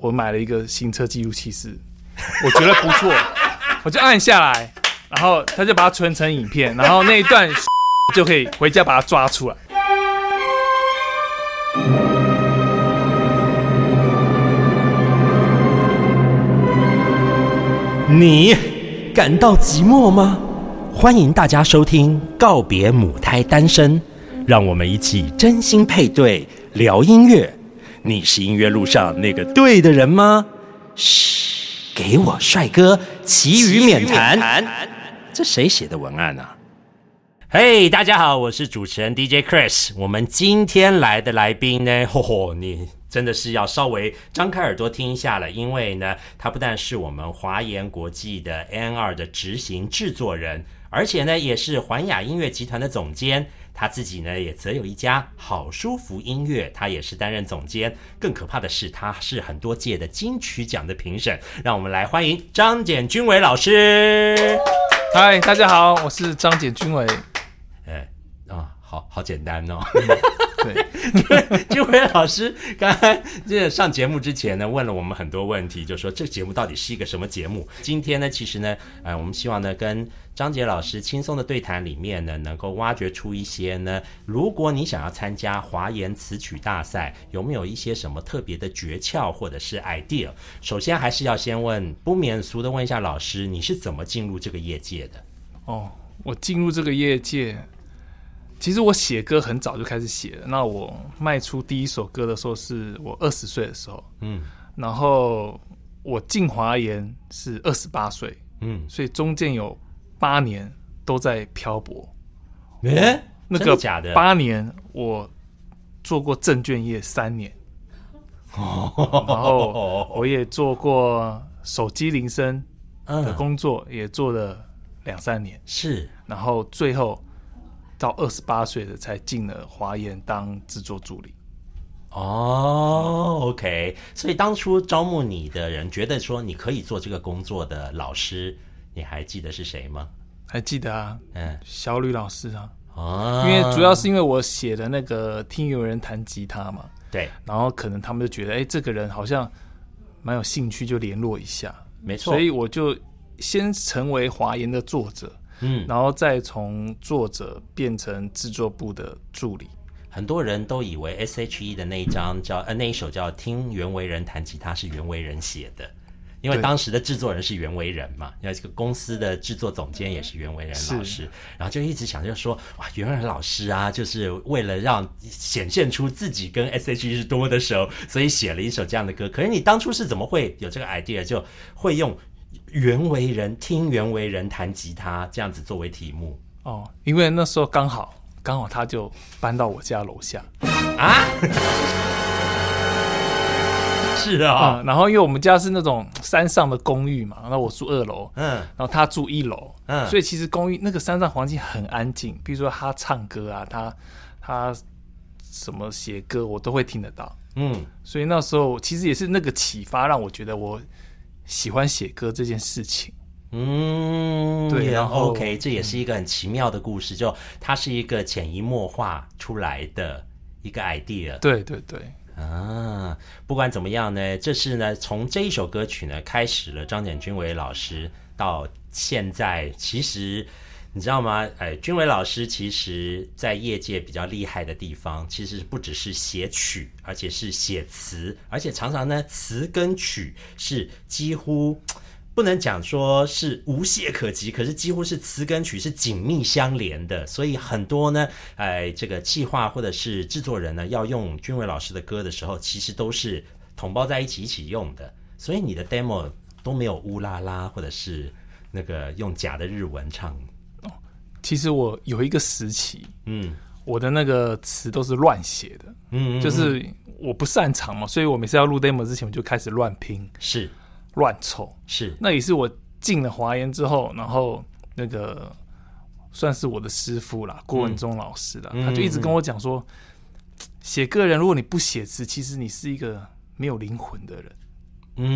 我买了一个行车记录器，是 我觉得不错，我就按下来，然后他就把它存成影片，然后那一段 就可以回家把它抓出来。你感到寂寞吗？欢迎大家收听《告别母胎单身》，让我们一起真心配对聊音乐。你是音乐路上那个对的人吗？嘘，给我帅哥，其余免谈。这谁写的文案啊？嘿，大家好，我是主持人 DJ Chris。我们今天来的来宾呢，吼吼，你真的是要稍微张开耳朵听一下了，因为呢，他不但是我们华研国际的 N 二的执行制作人，而且呢，也是环雅音乐集团的总监。他自己呢，也则有一家好舒服音乐，他也是担任总监。更可怕的是，他是很多届的金曲奖的评审。让我们来欢迎张简君伟老师。嗨，大家好，我是张简君伟。哎，啊，好好简单哦。对，君伟老师刚才这上节目之前呢，问了我们很多问题，就说这个节目到底是一个什么节目？今天呢，其实呢，呃，我们希望呢，跟张杰老师轻松的对谈里面呢，能够挖掘出一些呢，如果你想要参加华研词曲大赛，有没有一些什么特别的诀窍或者是 idea？首先还是要先问，不免俗的问一下老师，你是怎么进入这个业界的？哦，我进入这个业界。其实我写歌很早就开始写了。那我卖出第一首歌的时候是我二十岁的时候，嗯，然后我进华研是二十八岁，嗯，所以中间有八年都在漂泊。哎，那个假的？八年我做过证券业三年，哦然后我也做过手机铃声的工作，也做了两三年，是，然后最后。到二十八岁的才进了华研当制作助理。哦，OK，所以当初招募你的人觉得说你可以做这个工作的老师，你还记得是谁吗？还记得啊，嗯，小吕老师啊。哦，因为主要是因为我写的那个听有人弹吉他嘛。对。然后可能他们就觉得，哎，这个人好像蛮有兴趣，就联络一下。没错。所以我就先成为华研的作者。嗯，然后再从作者变成制作部的助理。很多人都以为 S.H.E 的那一张叫呃那一首叫《听袁惟仁弹吉他》是袁惟仁写的，因为当时的制作人是袁惟仁嘛，因为这个公司的制作总监也是袁惟仁老师，然后就一直想就说哇，袁惟仁老师啊，就是为了让显现出自己跟 S.H.E 是多么的熟，所以写了一首这样的歌。可是你当初是怎么会有这个 idea，就会用？袁惟仁听袁惟仁弹吉他，这样子作为题目。哦，因为那时候刚好刚好他就搬到我家楼下。啊，是啊，然后因为我们家是那种山上的公寓嘛，那我住二楼，嗯，然后他住一楼，嗯，所以其实公寓那个山上环境很安静，比如说他唱歌啊，他他什么写歌，我都会听得到，嗯，所以那时候其实也是那个启发，让我觉得我。喜欢写歌这件事情，嗯，对，然后 OK，这也是一个很奇妙的故事，就它是一个潜移默化出来的一个 idea，对对对，啊，不管怎么样呢，这是呢从这一首歌曲呢开始了，张简君为老师到现在其实。你知道吗？哎，君伟老师其实在业界比较厉害的地方，其实不只是写曲，而且是写词，而且常常呢，词跟曲是几乎不能讲说是无懈可击，可是几乎是词跟曲是紧密相连的。所以很多呢，哎，这个企划或者是制作人呢，要用君伟老师的歌的时候，其实都是统包在一起一起用的。所以你的 demo 都没有乌拉拉，或者是那个用假的日文唱。其实我有一个时期，嗯，我的那个词都是乱写的，嗯，就是我不擅长嘛，所以我每次要录 demo 之前，我就开始乱拼，是。乱凑，是。那也是我进了华研之后，然后那个算是我的师傅啦，郭文忠老师的，他就一直跟我讲说，写歌人如果你不写词，其实你是一个没有灵魂的人。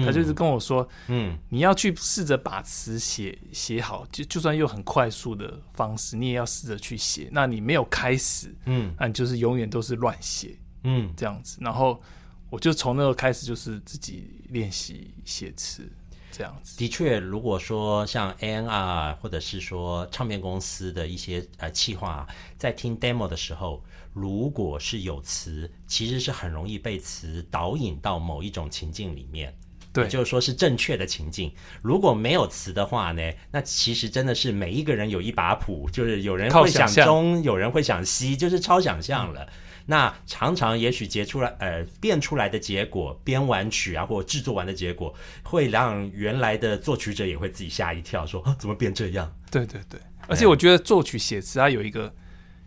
他就是跟我说，嗯，你要去试着把词写写好，就就算用很快速的方式，你也要试着去写。那你没有开始，嗯，那你就是永远都是乱写，嗯，这样子。然后我我就从那个开始就是自己练习写词这样子。的确，如果说像 A&R 或者是说唱片公司的一些呃企划，在听 demo 的时候，如果是有词，其实是很容易被词导引到某一种情境里面。对，就是说是正确的情境。如果没有词的话呢，那其实真的是每一个人有一把谱，就是有人会想中，有人会想西，就是超想象了。那常常也许结出来，呃，变出来的结果，编完曲啊，或制作完的结果，会让原来的作曲者也会自己吓一跳，说啊，怎么变这样？对对对，而且我觉得作曲写词啊有一个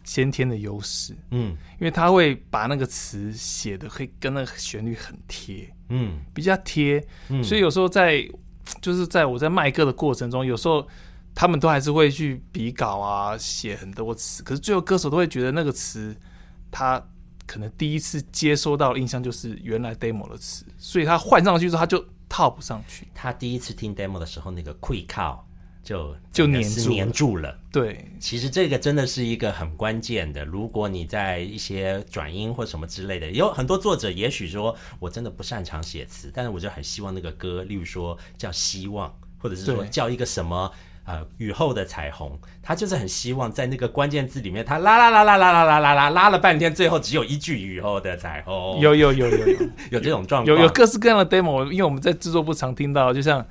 先天的优势，嗯，因为他会把那个词写的会跟那个旋律很贴。嗯，比较贴，所以有时候在就是在我在卖歌的过程中，有时候他们都还是会去比稿啊，写很多词，可是最后歌手都会觉得那个词，他可能第一次接收到印象就是原来 demo 的词，所以他换上去之后他就套不上去。他第一次听 demo 的时候，那个 quick call。就就黏住黏住了，对，其实这个真的是一个很关键的。如果你在一些转音或什么之类的，有很多作者也许说我真的不擅长写词，但是我就很希望那个歌，例如说叫希望，或者是说叫一个什么呃雨后的彩虹，他就是很希望在那个关键字里面，他拉拉拉拉拉拉拉拉拉拉了半天，最后只有一句雨后的彩虹。有有有有有 有这种状况，有有各式各样的 demo，因为我们在制作部常听到，就像。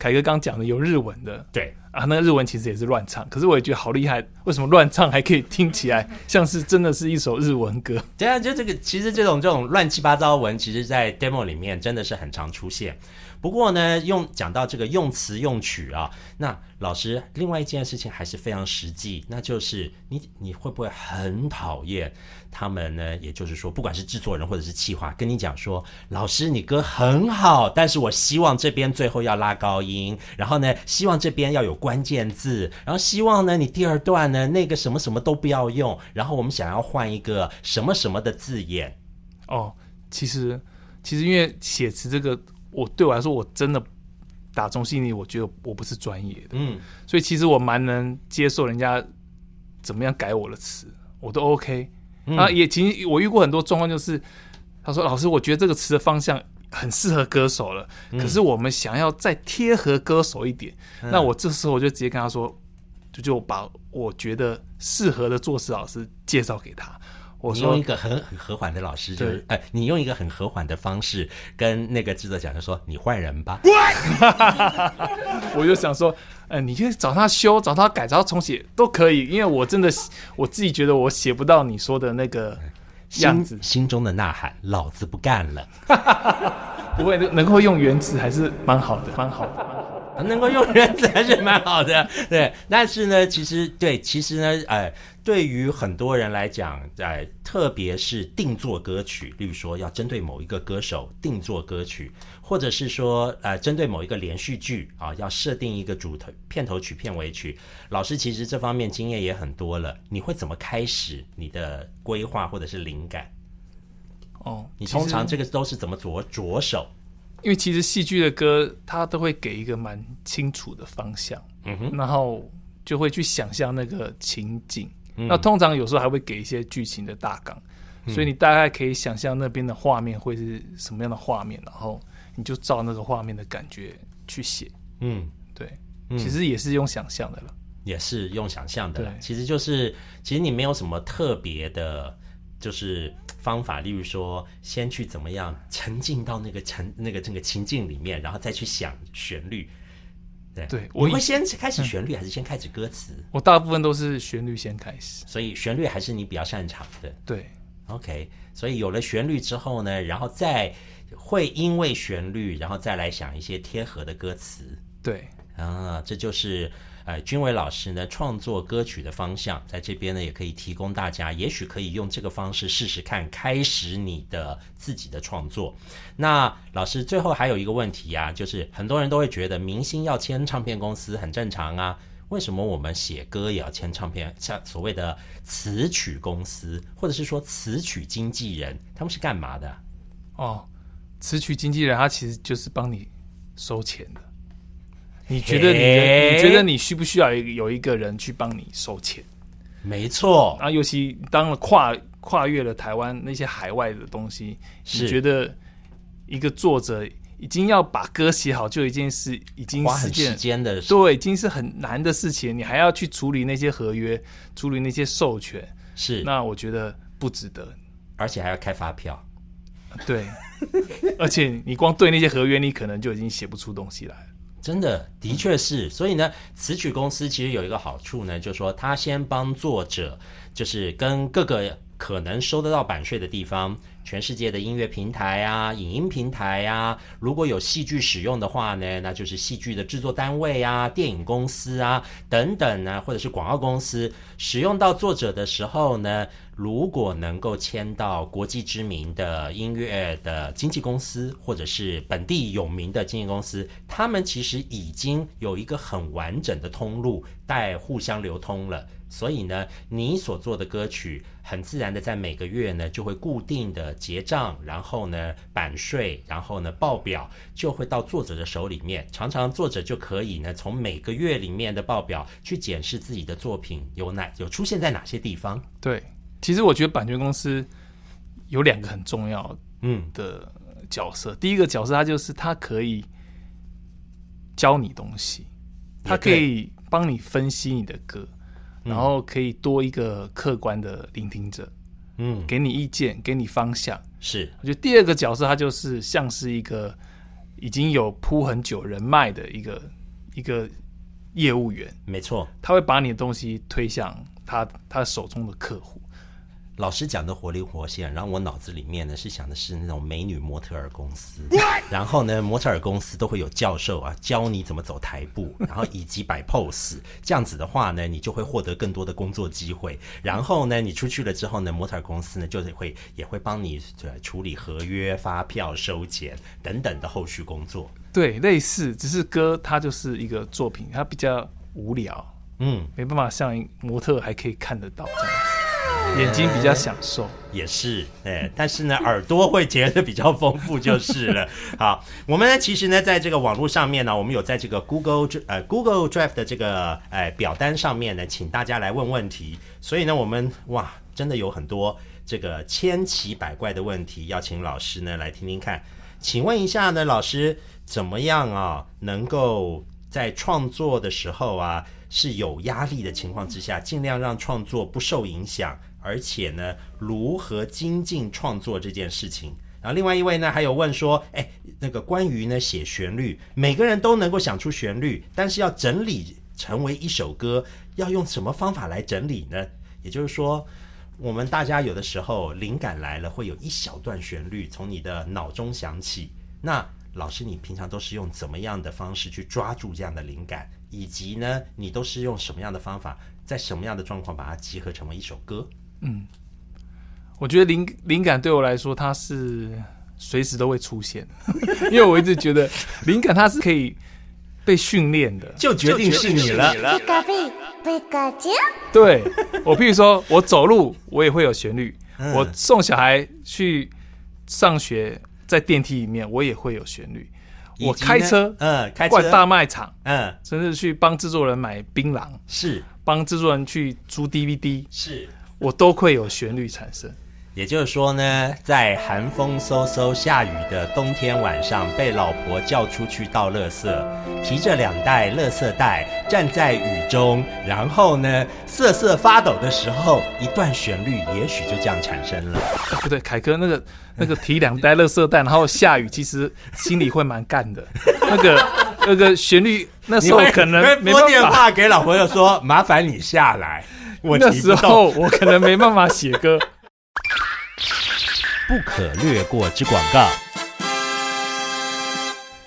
凯哥刚讲的有日文的，对啊，那个日文其实也是乱唱，可是我也觉得好厉害，为什么乱唱还可以听起来 像是真的是一首日文歌？对啊，就这个，其实这种这种乱七八糟文，其实在 demo 里面真的是很常出现。不过呢，用讲到这个用词用曲啊，那老师另外一件事情还是非常实际，那就是你你会不会很讨厌他们呢？也就是说，不管是制作人或者是企划，跟你讲说，老师你歌很好，但是我希望这边最后要拉高音，然后呢，希望这边要有关键字，然后希望呢你第二段呢那个什么什么都不要用，然后我们想要换一个什么什么的字眼。哦，其实其实因为写词这个。我对我来说，我真的打中心里，我觉得我不是专业的，嗯，所以其实我蛮能接受人家怎么样改我的词，我都 OK。啊，也其实我遇过很多状况，就是他说：“老师，我觉得这个词的方向很适合歌手了，可是我们想要再贴合歌手一点。”那我这时候我就直接跟他说：“就就把我觉得适合的作词老师介绍给他。”我用一个很很和缓的老师，就是哎，你用一个很和缓的方式跟那个制作讲，就说你换人吧。我就想说，呃，你就找他修，找他改，找他重写都可以，因为我真的我自己觉得我写不到你说的那个样子，心中的呐喊，老子不干了。不会，能够用原词还是蛮好的，蛮好的，蛮好的，能够用原词还是蛮好的。对，但是呢，其实对，其实呢，哎。对于很多人来讲，在特别是定做歌曲，例如说要针对某一个歌手定做歌曲，或者是说呃针对某一个连续剧啊，要设定一个主头片头曲、片尾曲。老师其实这方面经验也很多了。你会怎么开始你的规划或者是灵感？哦，你通常这个都是怎么着着手？因为其实戏剧的歌，它都会给一个蛮清楚的方向，嗯哼，然后就会去想象那个情景。那通常有时候还会给一些剧情的大纲，所以你大概可以想象那边的画面会是什么样的画面，然后你就照那个画面的感觉去写。嗯，对，其实也是用想象的了，也是用想象的。其实就是其实你没有什么特别的，就是方法，例如说先去怎么样沉浸到那个沉那个这个情境里面，然后再去想旋律。对，我会先开始旋律，还是先开始歌词？我大部分都是旋律先开始，所以旋律还是你比较擅长的。对，OK，所以有了旋律之后呢，然后再会因为旋律，然后再来想一些贴合的歌词。对，啊，这就是。呃，君伟老师呢，创作歌曲的方向，在这边呢，也可以提供大家，也许可以用这个方式试试看，开始你的自己的创作。那老师最后还有一个问题呀，就是很多人都会觉得明星要签唱片公司很正常啊，为什么我们写歌也要签唱片？像所谓的词曲公司，或者是说词曲经纪人，他们是干嘛的？哦，词曲经纪人他其实就是帮你收钱的。你觉得你的你觉得你需不需要有一个人去帮你收钱？没错，啊，尤其当了跨跨越了台湾那些海外的东西，你觉得一个作者已经要把歌写好，就一件事，已经花很是时间的事，对，已经是很难的事情，你还要去处理那些合约，处理那些授权，是，那我觉得不值得。而且还要开发票。对，而且你光对那些合约，你可能就已经写不出东西来了。真的，的确是。所以呢，词曲公司其实有一个好处呢，就是说他先帮作者，就是跟各个可能收得到版税的地方，全世界的音乐平台啊、影音平台啊，如果有戏剧使用的话呢，那就是戏剧的制作单位啊、电影公司啊等等呢，或者是广告公司使用到作者的时候呢，如果能够签到国际知名的音乐的经纪公司，或者是本地有名的经纪公司，他们其实已经有一个很完整的通路，带互相流通了。所以呢，你所做的歌曲很自然的在每个月呢就会固定的结账，然后呢版税，然后呢报表就会到作者的手里面。常常作者就可以呢从每个月里面的报表去检视自己的作品有哪有出现在哪些地方。对，其实我觉得版权公司有两个很重要嗯，的角色。第一个角色，它就是它可以教你东西，它可以帮你分析你的歌，然后可以多一个客观的聆听者，嗯，给你意见，给你方向。是我觉得第二个角色，它就是像是一个已经有铺很久人脉的一个一个业务员，没错。他会把你的东西推向他他手中的客户。老师讲的活灵活现，然后我脑子里面呢是想的是那种美女模特儿公司，然后呢模特儿公司都会有教授啊教你怎么走台步，然后以及摆 pose，这样子的话呢，你就会获得更多的工作机会。然后呢，你出去了之后呢，模特儿公司呢就是会也会帮你呃处理合约、发票、收钱等等的后续工作。对，类似，只是歌它就是一个作品，它比较无聊，嗯，没办法像模特还可以看得到这样。子，眼睛比较享受。也是，哎，但是呢，耳朵会觉得比较丰富就是了。好，我们呢，其实呢，在这个网络上面呢，我们有在这个 Google 呃 Google Drive 的这个呃表单上面呢，请大家来问问题。所以呢，我们哇，真的有很多这个千奇百怪的问题，要请老师呢来听听看。请问一下呢，老师怎么样啊，能够在创作的时候啊，是有压力的情况之下，尽量让创作不受影响，而且呢，如何精进创作这件事情。然后另外一位呢，还有问说，哎，那个关于呢写旋律，每个人都能够想出旋律，但是要整理成为一首歌，要用什么方法来整理呢？也就是说，我们大家有的时候灵感来了，会有一小段旋律从你的脑中响起。那老师，你平常都是用怎么样的方式去抓住这样的灵感？以及呢，你都是用什么样的方法，在什么样的状况把它集合成为一首歌？我觉得灵灵感对我来说，它是随时都会出现的，因为我一直觉得灵感它是可以被训练的。就决定是你了。ピカピ、ピカチュウ。对我，譬如说我走路，我也会有旋律；嗯我送小孩去上学，在电梯里面，我也会有旋律。我以及呢开车，嗯，开车，逛大卖场，嗯，甚至去帮制作人买槟榔，是帮制作人去租 DVD，是。 我都会有旋律产生。也就是说呢，在寒风嗖嗖、下雨的冬天晚上，被老婆叫出去倒垃圾，提着两袋垃圾袋，站在雨中，然后呢，瑟瑟发抖的时候，一段旋律也许就这样产生了。啊不对，凯哥那个那个提两袋垃圾袋，然后下雨，其实心里会蛮干的。那个那个旋律，那时候可能没拨电话给老婆又说：“麻烦你下来，我那时提不动。”候我可能没办法写歌。不可略过之广告。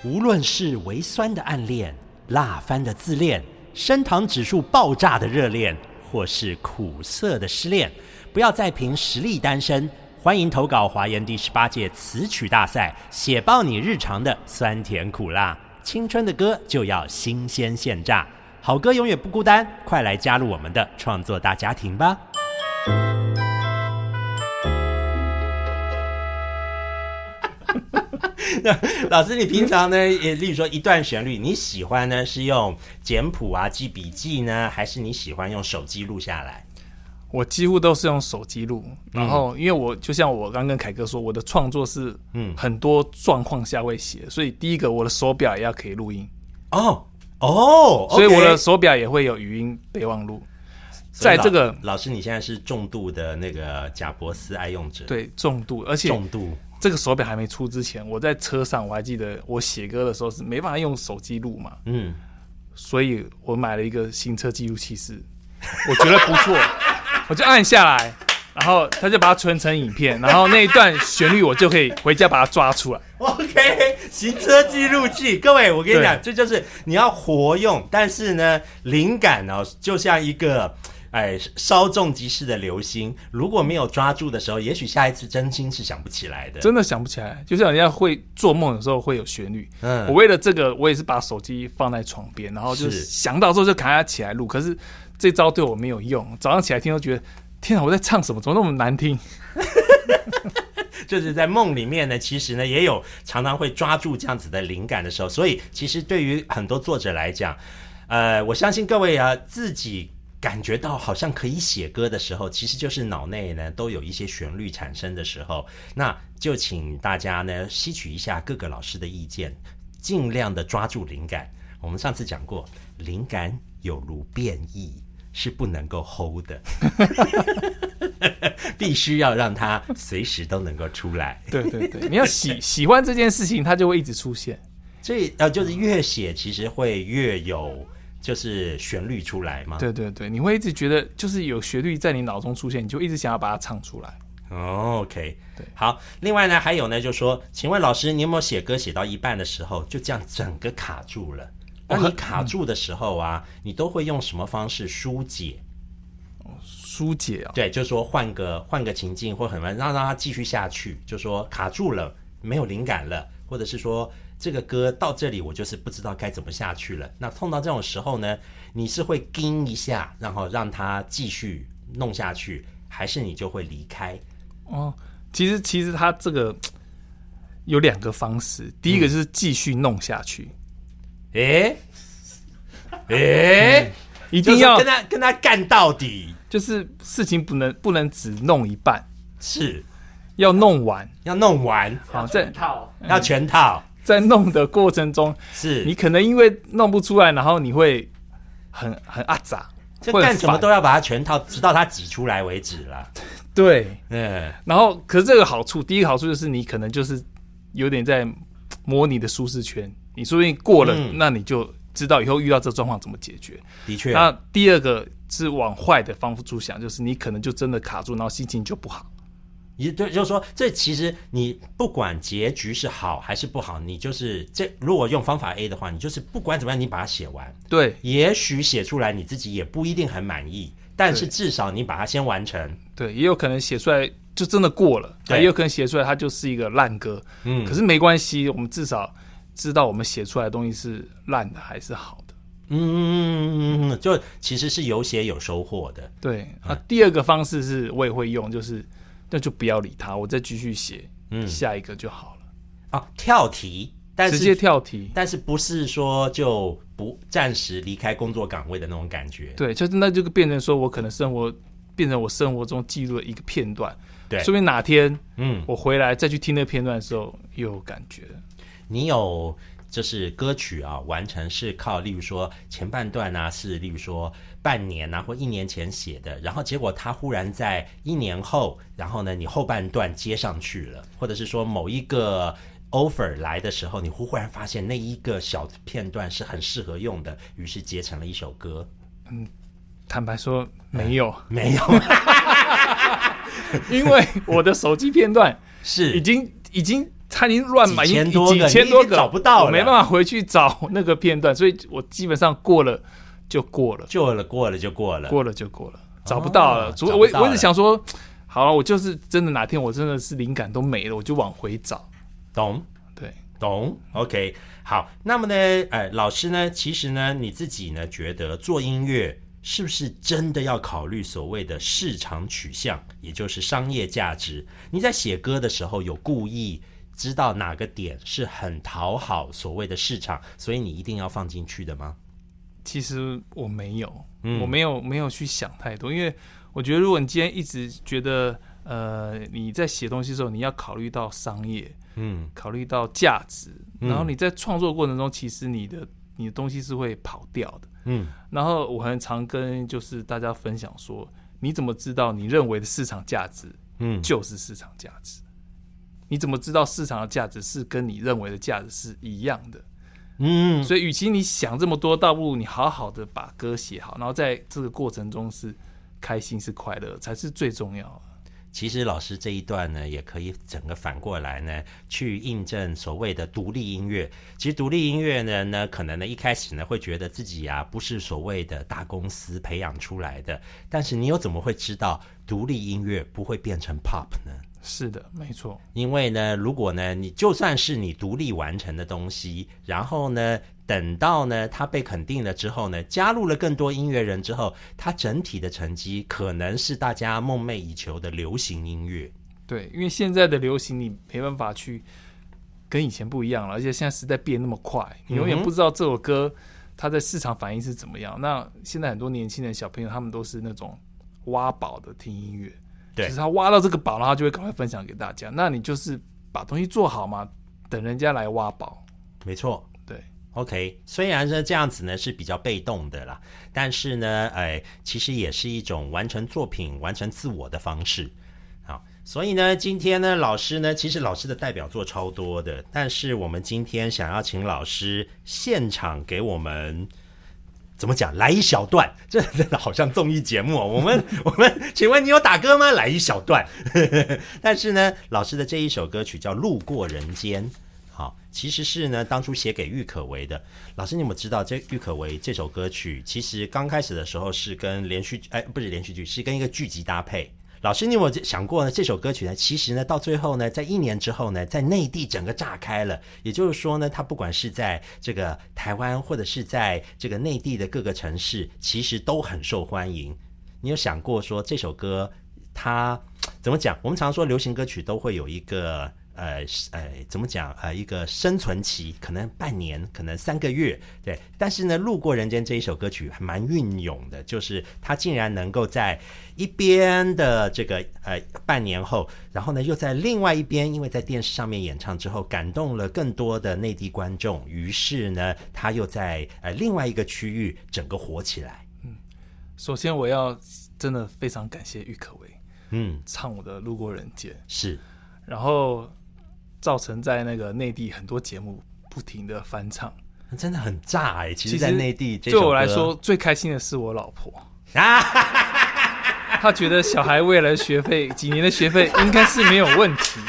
无论是微酸的暗恋、辣翻的自恋、升糖指数爆炸的热恋，或是苦涩的失恋，不要再凭实力单身。欢迎投稿华研第十八届词曲大赛，写爆你日常的酸甜苦辣。青春的歌就要新鲜现榨，好歌永远不孤单，快来加入我们的创作大家庭吧！老师，你平常呢，也例如说一段旋律，你喜欢呢是用简谱啊记笔记呢，还是你喜欢用手机录下来？我几乎都是用手机录，然后因为我就像我刚跟凯哥说，我的创作是嗯很多状况下会写，所以第一个我的手表也要可以录音，哦哦，所以我的手表也会有语音备忘录。在这个老老师，你现在是重度的那个贾伯斯爱用者，，对重度，而且重度。这个手表还没出之前，我在车上我还记得我写歌的时候是没办法用手机录嘛，嗯，所以我买了一个行车记录器是，我觉得不错，我就按下来，然后他就把它存成影片，然后那一段旋律我就可以回家把它抓出来。OK，行车记录器，各位，我跟你讲，对这就是你要活用，但是呢，灵感哦，就像一个。哎，稍纵即逝的流星，如果没有抓住的时候，也许下一次真心是想不起来的。真的想不起来，就像人家会做梦，的时候会有旋律。嗯我为了这个，我也是把手机放在床边，然后就是想到之后就赶快起来录。可是这招对我没有用，早上起来听都觉得，天啊，我在唱什么？怎么那么难听？就是在梦里面呢，其实呢也有常常会抓住这样子的灵感的时候，所以其实对于很多作者来讲，呃，我相信各位啊自己感觉到好像可以写歌的时候，其实就是脑内呢都有一些旋律产生的时候，那就请大家呢吸取一下各个老师的意见，尽量的抓住灵感。我们上次讲过，灵感有如变异。是不能够 hold 的，必须要让它随时都能够出来。对对对，你要喜喜欢这件事情，它就会一直出现。所以呃，就是越写其实会越有就是旋律出来嘛。对对对，你会一直觉得就是有旋律在你脑中出现，你就一直想要把它唱出来。哦，OK，对好。另外呢，还有呢，就说，请问老师，你有没有写歌写到一半的时候，就这样整个卡住了？那你卡住的时候啊，你都会用什么方式疏解？疏解啊、对，就是说换个换个情境或很让让它继续下去，就说卡住了，没有灵感了，或者是说这个歌到这里我就是不知道该怎么下去了。那碰到这种时候呢，你是会盯一下，然后让它继续弄下去，还是你就会离开？哦，其实其实它这个有两个方式，第一个就是继续弄下去，诶诶，一定要跟他跟他干到底，就是事情不能不能只弄一半，是要弄完。要弄完，好，在套要全套，在弄的过程中，是你可能因为弄不出来，然后你会很很阿杂，就干什么都要把它全套，直到它挤出来为止了。对。嗯，然后，可是这个好处，第一个好处就是你可能就是有点在模拟的舒适圈，你说不定过了，嗯那你就知道以后遇到这个状况怎么解决。的确，那第二个是往坏的方处想，就是你可能就真的卡住，然后心情就不好。也对，就是说，这其实你不管结局是好还是不好，你就是这如果用方法 A 的话，你就是不管怎么样，你把它写完。对也许写出来你自己也不一定很满意，但是至少你把它先完成。对，也有可能写出来就真的过了，对也有可能写出来它就是一个烂歌。嗯可是没关系，我们至少知道我们写出来的东西是烂的还是好的。嗯，就其实是有写有收获的。对，那第二个方式是我也会用，就是那就不要理他，我再继续写，嗯下一个就好了，啊，跳题，但直接跳题。但是不是说就不暂时离开工作岗位的那种感觉？对，就是那就变成说我可能生活变成我生活中记录的一个片段，对说不定哪天嗯，我回来再去听那个片段的时候又有感觉。你有就是歌曲啊，完成是靠，例如说前半段啊，是例如说半年啊或一年前写的，然后结果它忽然在一年后，然后呢你后半段接上去了，或者是说某一个 offer 来的时候，你忽然发现那一个小片段是很适合用的，于是结成了一首歌。嗯坦白说没有，没有，因为我的手机片段 是。已经已经它已经乱买，几已经千多个几千多个你已经找不到了我没办法回去找那个片段，所以我基本上过了就过了，过了过了就过了。过了就过了，找不到了。哦除我我一直想说，好了，我就是真的哪天我真的是灵感都没了，我就往回找。懂对，懂，OK，好。那么呢，呃，老师呢，其实呢，你自己呢，觉得做音乐是不是真的要考虑所谓的市场取向，也就是商业价值？你在写歌的时候有故意知道哪个点是很讨好所谓的市场，所以你一定要放进去的吗？其实我没有，嗯我没有没有去想太多，因为我觉得如果你今天一直觉得呃你在写东西的时候，你要考虑到商业，嗯考虑到价值，嗯然后你在创作过程中，其实你的你的东西是会跑掉的。嗯然后我很常跟就是大家分享说，你怎么知道你认为的市场价值嗯，就是市场价值？你怎么知道市场的价值是跟你认为的价值是一样的？嗯所以，与其你想这么多，倒不如你好好的把歌写好，然后在这个过程中是开心、是快乐，才是最重要的。其实老师这一段呢，也可以整个反过来呢，去印证所谓的独立音乐。其实独立音乐呢，呢可能呢一开始呢会觉得自己啊、不是所谓的大公司培养出来的，但是你又怎么会知道独立音乐不会变成 pop 呢？是的，没错，因为呢，如果呢，你就算是你独立完成的东西，然后呢，等到呢它被肯定了之后呢，加入了更多音乐人之后，它整体的成绩可能是大家梦寐以求的流行音乐。对，因为现在的流行你没办法去跟以前不一样了，而且现在时代变那么快，你永远不知道这首歌它的市场反应是怎么样。那现在很多年轻人小朋友他们都是那种挖宝的听音乐，对就是他挖到这个宝，然后他就会赶快分享给大家。那你就是把东西做好嘛，等人家来挖宝。没错。对，OK，虽然呢这样子呢是比较被动的啦，但是呢，哎，其实也是一种完成作品、完成自我的方式。好，所以呢，今天呢，老师呢，其实老师的代表作超多的，但是我们今天想要请老师现场给我们。怎么讲？来一小段，这真的好像综艺节目哦。我们 我们，请问你有打歌吗？来一小段。但是呢，老师的这一首歌曲叫《路过人间》。好，其实是呢，当初写给郁可唯的。老师，你有没有知道这郁可唯这首歌曲？其实刚开始的时候是跟连续哎，不是连续剧，是跟一个剧集搭配。老师，你有没有想过呢？这首歌曲呢，其实呢，到最后呢，在一年之后呢，在内地整个炸开了。也就是说呢，它不管是在这个台湾，或者是在这个内地的各个城市，其实都很受欢迎。你有想过说这首歌它怎么讲？我们常说流行歌曲都会有一个呃呃怎么讲呃一个生存期，可能半年，可能三个月，对。但是呢，《路过人间》这一首歌曲还蛮运用的，就是它竟然能够在一边的这个呃半年后，然后呢又在另外一边，因为在电视上面演唱之后，感动了更多的内地观众，于是呢，他又在呃另外一个区域整个火起来。嗯首先我要真的非常感谢郁可唯嗯，唱我的《路过人间》，是然后造成在那个内地很多节目不停的翻唱。真的很炸哎、其实，其实在内地对我来说，最开心的是我老婆，啊，她觉得小孩未来学费几年的学费应该是没有问题。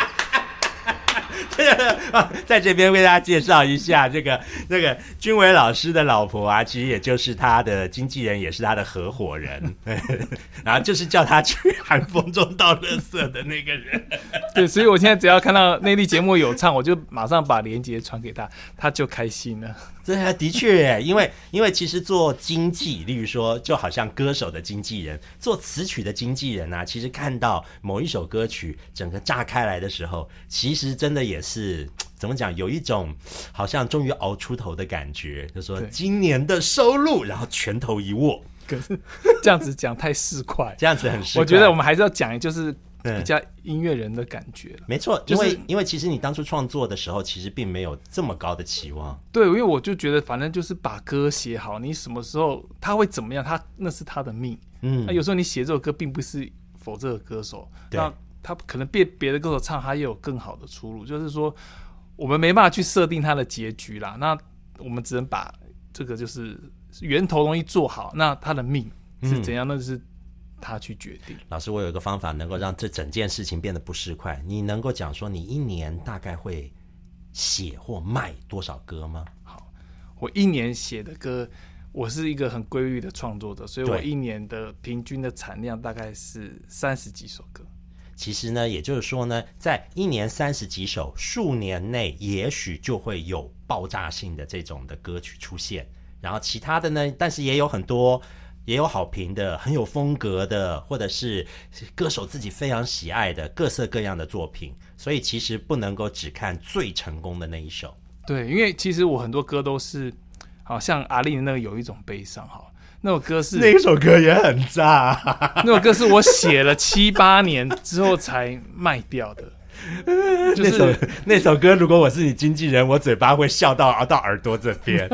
在这边为大家介绍一下这个那个君伟老师的老婆啊，其实也就是他的经纪人，也是他的合伙人，然后就是叫他去寒风中倒垃圾的那个人。对，所以我现在只要看到内地节目有唱，我就马上把连接传给他，他就开心了。这还的确耶，因为因为其实做经纪，例如说，就好像歌手的经纪人，做词曲的经纪人啊，其实看到某一首歌曲整个炸开来的时候，其实真的也是怎么讲，有一种好像终于熬出头的感觉，就说对。今年的收入，然后拳头一握，可是 这样子讲太市侩，这样子很实。我觉得我们还是要讲，就是嗯比较音乐人的感觉。没错，因就是为因为其实你当初创作的时候，其实并没有这么高的期望。对，因为我就觉得，反正就是把歌写好，你什么时候他会怎么样，他那是他的命。嗯那，有时候你写这首歌，并不是否这个歌手，那他可能别别的歌手唱，他也有更好的出路。就是说，我们没办法去设定他的结局啦，那我们只能把这个就是源头东西做好。那他的命是怎样，那就是他去决定。老师，我有一个方法能够让这整件事情变得不市侩。你能够讲说你一年大概会写或卖多少歌吗？好我一年写的歌，我是一个很规律的创作者，所以我一年的平均的产量大概是三十几首歌。其实呢，也就是说呢，在一年三十几首，数年内也许就会有爆炸性的这种的歌曲出现。然后其他的呢，但是也有很多也有好评的、很有风格的，或者是歌手自己非常喜爱的各色各样的作品。所以其实不能够只看最成功的那一首。对，因为其实我很多歌都是，好像阿丽的那个有一种悲伤，哈，那首歌是那一首歌也很炸，那首歌是我写了七八年之后才卖掉的，就那首那首歌，如果我是你经纪人，我嘴巴会笑到到耳朵这边。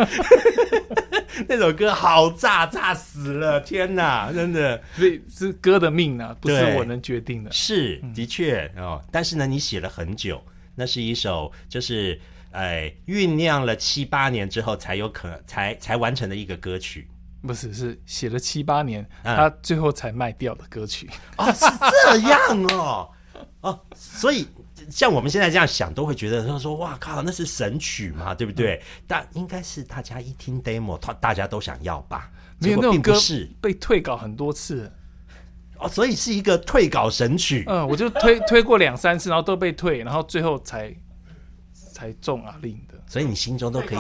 那首歌好炸，炸死了！天哪，真的所以是歌的命啊，不是我能决定的。是的确哦。但是呢，你写了很久，那是一首就是哎酝酿了七八年之后才有可才才完成的一个歌曲。不是，是写了七八年，嗯他最后才卖掉的歌曲。哦，是这样哦，哦，所以像我们现在这样想，都会觉得他说哇靠，那是神曲嘛，对不对？但应该是大家一听 demo，他大家都想要吧？没有结果那种歌是被退稿很多次，哦，所以是一个退稿神曲。嗯，我就推推过两三次，然后都被退，然后最后才才中阿令的。所以你心中都可以？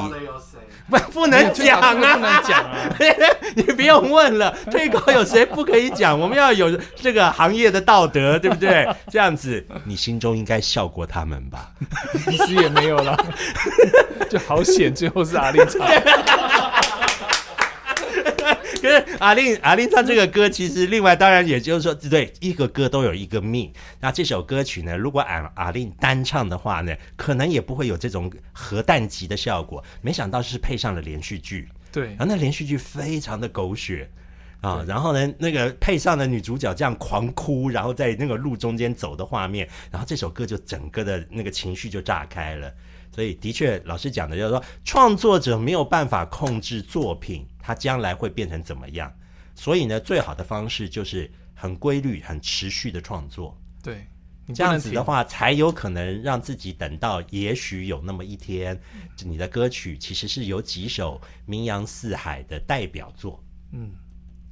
不 不能讲啊，不能讲啊。你不用问了，退稿有谁不可以讲？我们要有这个行业的道德，对不对？这样子，你心中应该笑过他们吧？其实也没有了，就好险，最后是阿令唱。阿令阿令唱这个歌，其实另外当然也就是说，对一个歌都有一个命。那这首歌曲呢，如果阿阿令单唱的话呢，可能也不会有这种核弹级的效果。没想到是配上了连续剧，对然后那连续剧非常的狗血啊，然后呢，那个配上了女主角这样狂哭，然后在那个路中间走的画面，然后这首歌就整个的那个情绪就炸开了。所以的确，老师讲的就是说，创作者没有办法控制作品，它将来会变成怎么样。所以呢，最好的方式就是很规律、很持续的创作。对，这样，子的话，才有可能让自己等到，也许有那么一天，你的歌曲其实是有几首名扬四海的代表作。嗯，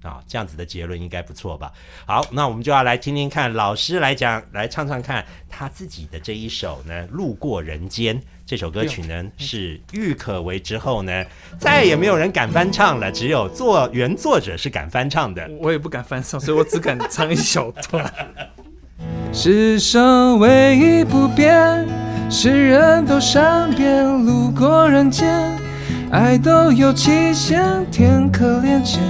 啊，这样子的结论应该不错吧？好，那我们就要来听听看老师来讲，来唱唱看他自己的这一首呢，《路过人间》这首歌曲呢是郁可唯之后呢，再也没有人敢翻唱了，只有作原作者是敢翻唱的。我也不敢翻唱，所以我只敢唱一小段。世上唯一不变，是人都善变，路过人间，爱都有期限，天可怜见，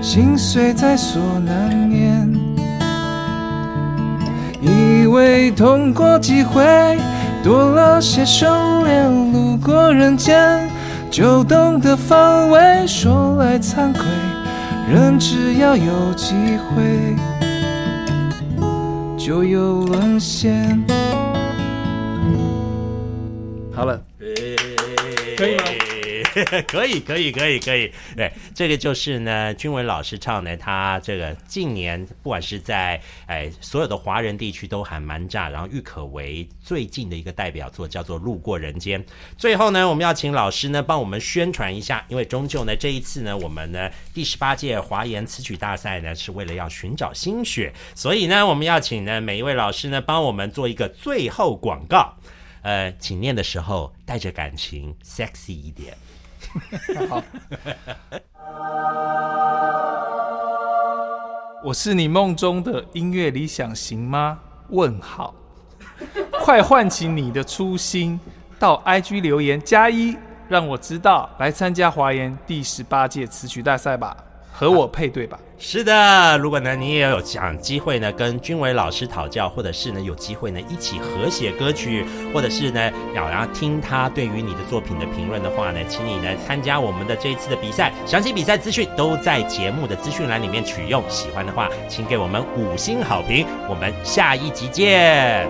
心碎在所难免。以为痛过几回，多了些收敛，路过人间，就懂得防卫。说来惭愧，人只要有机会。就有沦陷。好了，可以吗？可以，可以，可以，可以。对，这个就是呢，君伟老师唱呢，他这个近年不管是在哎所有的华人地区都还蛮炸，然后郁可唯最近的一个代表作叫做《路过人间》。最后呢，我们要请老师呢帮我们宣传一下，因为终究呢这一次呢，我们呢第十八届华研词曲大赛呢是为了要寻找新血，所以呢我们要请呢每一位老师呢帮我们做一个最后广告。呃，请念的时候带着感情，sexy 一点。好 我是你梦中的音乐理想型吗？问号，快唤起你的初心，到 IG 留言加一，让我知道来参加华研第十八届词曲大赛吧，和我配对吧。是的，如果呢你也有想机会呢跟君伟老师讨教，或者是呢有机会呢一起合写歌曲，或者是呢要然后听他对于你的作品的评论的话呢，请你呢参加我们的这一次的比赛，详细比赛资讯都在节目的资讯栏里面取用。喜欢的话，请给我们五星好评。我们下一集见。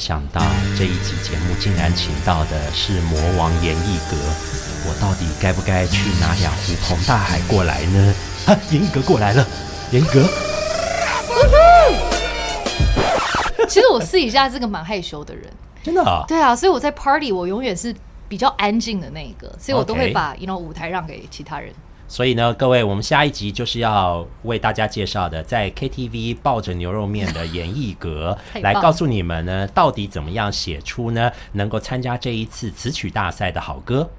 想到这一集节目竟然请到的是魔王严艺格，我到底该不该去拿两壶澎大海过来呢？啊，严艺格过来了，严艺格，其实我私底下是个蛮害羞的人，真的啊、对啊，所以我在 party 我永远是比较安静的那一个，所以我都会把 you know 舞台让给其他人。所以呢，各位，我们下一集就是要为大家介绍的，在 KTV 抱着牛肉面的演艺格 来告诉你们呢，到底怎么样写出呢能够参加这一次词曲大赛的好歌。